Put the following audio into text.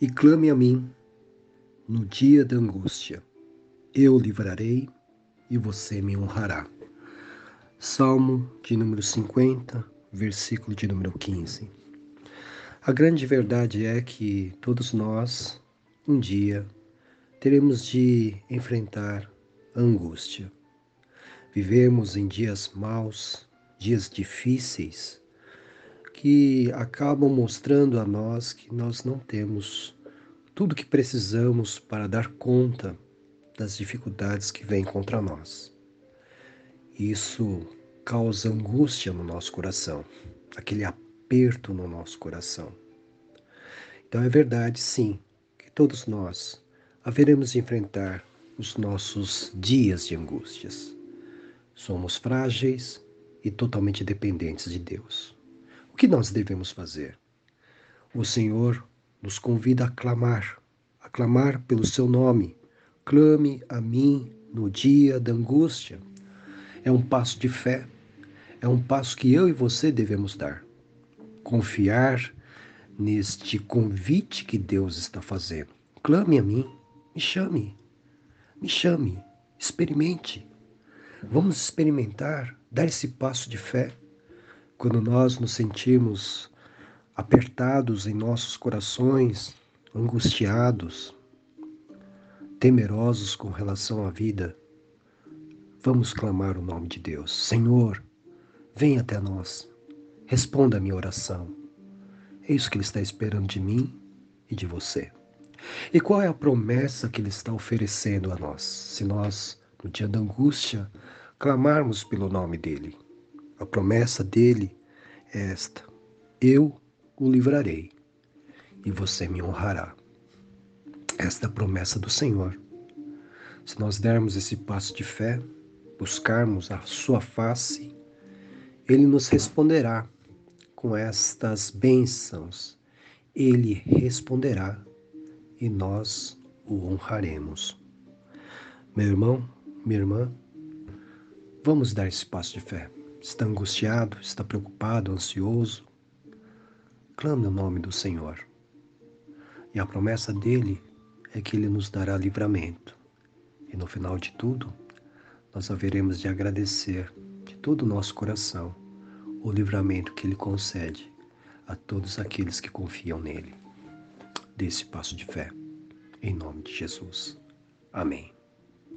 e clame a mim no dia da angústia. Eu livrarei e você me honrará. Salmo de número 50, versículo de número 15. A grande verdade é que todos nós, um dia, teremos de enfrentar a angústia. Vivemos em dias maus, dias difíceis, que acabam mostrando a nós que nós não temos tudo o que precisamos para dar conta das dificuldades que vêm contra nós. Isso causa angústia no nosso coração, aquele aperto no nosso coração. Então é verdade, sim, que todos nós haveremos de enfrentar os nossos dias de angústias. Somos frágeis e totalmente dependentes de Deus. O que nós devemos fazer? O Senhor nos convida a clamar, a clamar pelo seu nome. Clame a mim no dia da angústia. É um passo de fé, é um passo que eu e você devemos dar. Confiar neste convite que Deus está fazendo. Clame a mim, me chame, me chame, experimente. Vamos experimentar, dar esse passo de fé quando nós nos sentimos apertados em nossos corações, angustiados, temerosos com relação à vida, vamos clamar o nome de Deus. Senhor, vem até nós, responda a minha oração. É isso que Ele está esperando de mim e de você. E qual é a promessa que Ele está oferecendo a nós? Se nós, no dia da angústia, clamarmos pelo nome dEle. A promessa dEle é esta: Eu o livrarei e você me honrará. Esta é a promessa do Senhor. Se nós dermos esse passo de fé, buscarmos a sua face, ele nos responderá com estas bênçãos. Ele responderá e nós o honraremos. Meu irmão, minha irmã, vamos dar esse passo de fé. Está angustiado, está preocupado, ansioso, clame o nome do Senhor. E a promessa dele é que ele nos dará livramento. E no final de tudo, nós haveremos de agradecer de todo o nosso coração o livramento que ele concede a todos aqueles que confiam nele. Desse passo de fé, em nome de Jesus. Amém.